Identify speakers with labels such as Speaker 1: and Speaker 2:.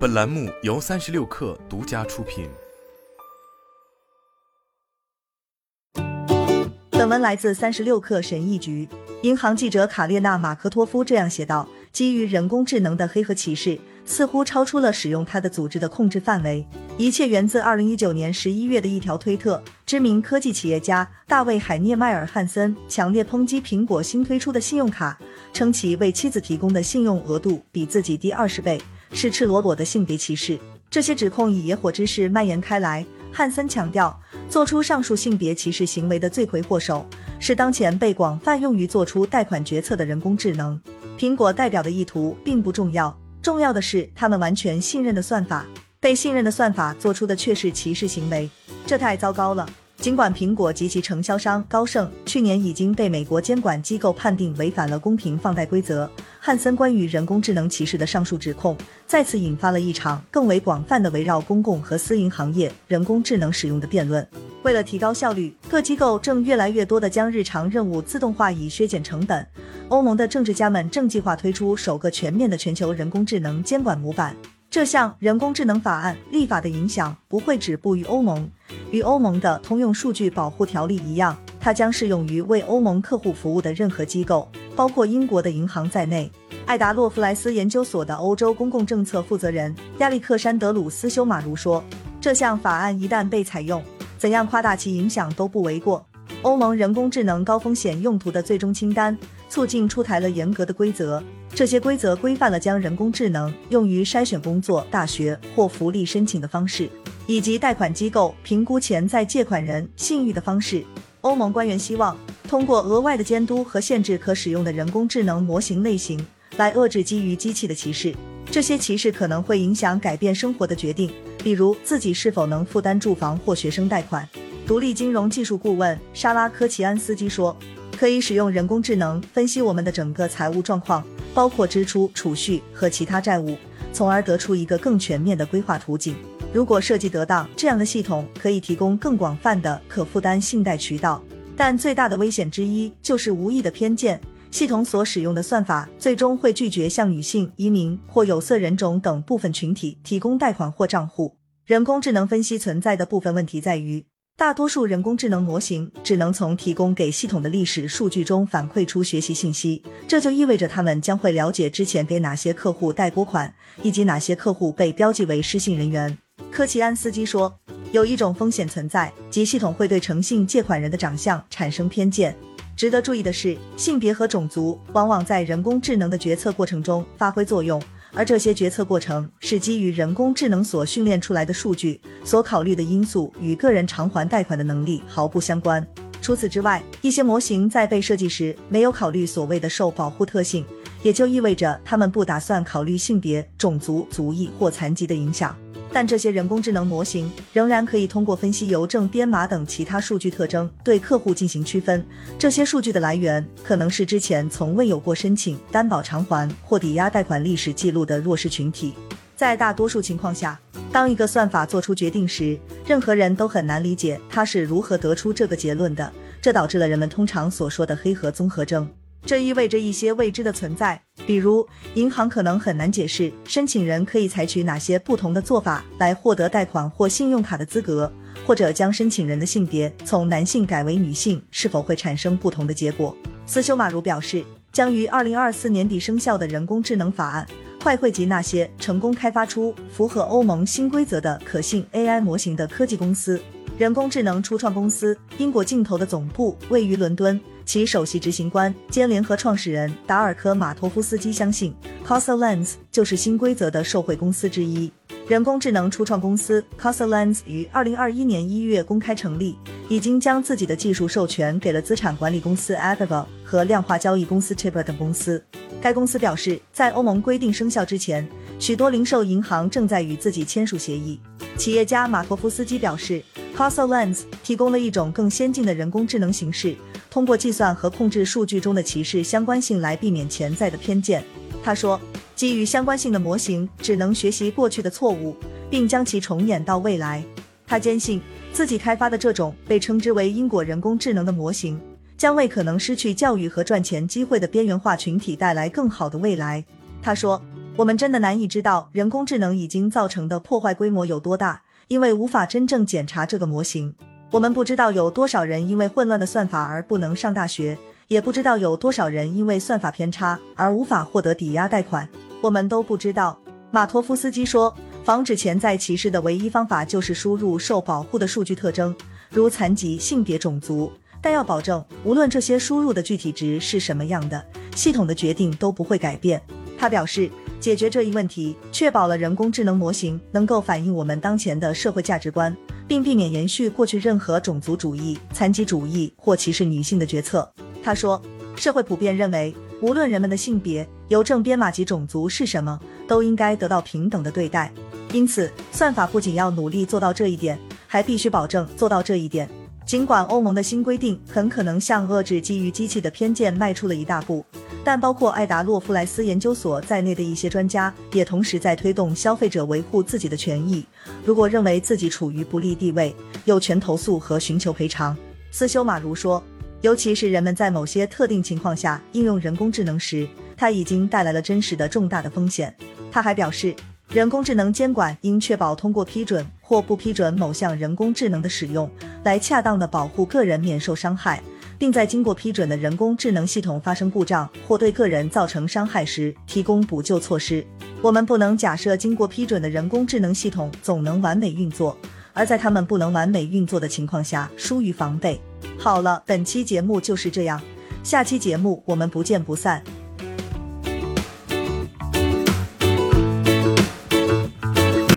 Speaker 1: 本栏目由三十六氪独家出品。
Speaker 2: 本文来自三十六氪神译局。银行记者卡列娜马科托夫这样写道：“基于人工智能的黑客骑士似乎超出了使用它的组织的控制范围。一切源自二零一九年十一月的一条推特。知名科技企业家大卫海涅迈尔汉森强烈抨击苹果新推出的信用卡，称其为妻子提供的信用额度比自己低二十倍。”是赤裸裸的性别歧视。这些指控以野火之势蔓延开来。汉森强调，做出上述性别歧视行为的罪魁祸首是当前被广泛用于做出贷款决策的人工智能。苹果代表的意图并不重要，重要的是他们完全信任的算法。被信任的算法做出的却是歧视行为，这太糟糕了。尽管苹果及其承销商高盛去年已经被美国监管机构判定违反了公平放贷规则，汉森关于人工智能歧视的上述指控再次引发了一场更为广泛的围绕公共和私营行业人工智能使用的辩论。为了提高效率，各机构正越来越多地将日常任务自动化，以削减成本。欧盟的政治家们正计划推出首个全面的全球人工智能监管模板。这项人工智能法案立法的影响不会止步于欧盟，与欧盟的通用数据保护条例一样，它将适用于为欧盟客户服务的任何机构，包括英国的银行在内。艾达洛弗莱斯研究所的欧洲公共政策负责人亚历克山德鲁斯修马如说：“这项法案一旦被采用，怎样夸大其影响都不为过。”欧盟人工智能高风险用途的最终清单促进出台了严格的规则。这些规则规范了将人工智能用于筛选工作、大学或福利申请的方式，以及贷款机构评估潜在借款人信誉的方式。欧盟官员希望通过额外的监督和限制可使用的人工智能模型类型，来遏制基于机器的歧视。这些歧视可能会影响改变生活的决定，比如自己是否能负担住房或学生贷款。独立金融技术顾问莎拉科奇安斯基说：“可以使用人工智能分析我们的整个财务状况。”包括支出、储蓄和其他债务，从而得出一个更全面的规划图景。如果设计得当，这样的系统可以提供更广泛的可负担信贷渠道。但最大的危险之一就是无意的偏见。系统所使用的算法最终会拒绝向女性、移民或有色人种等部分群体提供贷款或账户。人工智能分析存在的部分问题在于。大多数人工智能模型只能从提供给系统的历史数据中反馈出学习信息，这就意味着他们将会了解之前给哪些客户贷拨款，以及哪些客户被标记为失信人员。科奇安斯基说，有一种风险存在，即系统会对诚信借款人的长相产生偏见。值得注意的是，性别和种族往往在人工智能的决策过程中发挥作用。而这些决策过程是基于人工智能所训练出来的数据，所考虑的因素与个人偿还贷款的能力毫不相关。除此之外，一些模型在被设计时没有考虑所谓的受保护特性，也就意味着他们不打算考虑性别、种族、族裔或残疾的影响。但这些人工智能模型仍然可以通过分析邮政编码等其他数据特征，对客户进行区分。这些数据的来源可能是之前从未有过申请担保偿还或抵押贷款历史记录的弱势群体。在大多数情况下，当一个算法做出决定时，任何人都很难理解它是如何得出这个结论的。这导致了人们通常所说的黑盒综合征。这意味着一些未知的存在，比如银行可能很难解释申请人可以采取哪些不同的做法来获得贷款或信用卡的资格，或者将申请人的性别从男性改为女性是否会产生不同的结果。斯修马如表示，将于二零二四年底生效的人工智能法案会汇集那些成功开发出符合欧盟新规则的可信 AI 模型的科技公司。人工智能初创公司英国镜头的总部位于伦敦。其首席执行官兼联合创始人达尔科马托夫斯基相信 c o s a Lens 就是新规则的受惠公司之一。人工智能初创公司 c o s a Lens 于二零二一年一月公开成立，已经将自己的技术授权给了资产管理公司 a g a v a 和量化交易公司 Tibber 等公司。该公司表示，在欧盟规定生效之前，许多零售银行正在与自己签署协议。企业家马托夫斯基表示 c o s a Lens 提供了一种更先进的人工智能形式。通过计算和控制数据中的歧视相关性来避免潜在的偏见。他说，基于相关性的模型只能学习过去的错误，并将其重演到未来。他坚信自己开发的这种被称之为“因果人工智能”的模型，将为可能失去教育和赚钱机会的边缘化群体带来更好的未来。他说。我们真的难以知道人工智能已经造成的破坏规模有多大，因为无法真正检查这个模型。我们不知道有多少人因为混乱的算法而不能上大学，也不知道有多少人因为算法偏差而无法获得抵押贷款。我们都不知道。马托夫斯基说，防止潜在歧视的唯一方法就是输入受保护的数据特征，如残疾、性别、种族。但要保证，无论这些输入的具体值是什么样的，系统的决定都不会改变。他表示。解决这一问题，确保了人工智能模型能够反映我们当前的社会价值观，并避免延续过去任何种族主义、残疾主义或歧视女性的决策。他说，社会普遍认为，无论人们的性别、邮政编码及种族是什么，都应该得到平等的对待。因此，算法不仅要努力做到这一点，还必须保证做到这一点。尽管欧盟的新规定很可能向遏制基于机器的偏见迈出了一大步。但包括艾达洛夫莱斯研究所在内的一些专家也同时在推动消费者维护自己的权益。如果认为自己处于不利地位，有权投诉和寻求赔偿。斯修马如说，尤其是人们在某些特定情况下应用人工智能时，它已经带来了真实的重大的风险。他还表示，人工智能监管应确保通过批准或不批准某项人工智能的使用，来恰当的保护个人免受伤害。并在经过批准的人工智能系统发生故障或对个人造成伤害时提供补救措施。我们不能假设经过批准的人工智能系统总能完美运作，而在他们不能完美运作的情况下疏于防备。好了，本期节目就是这样，下期节目我们不见不散。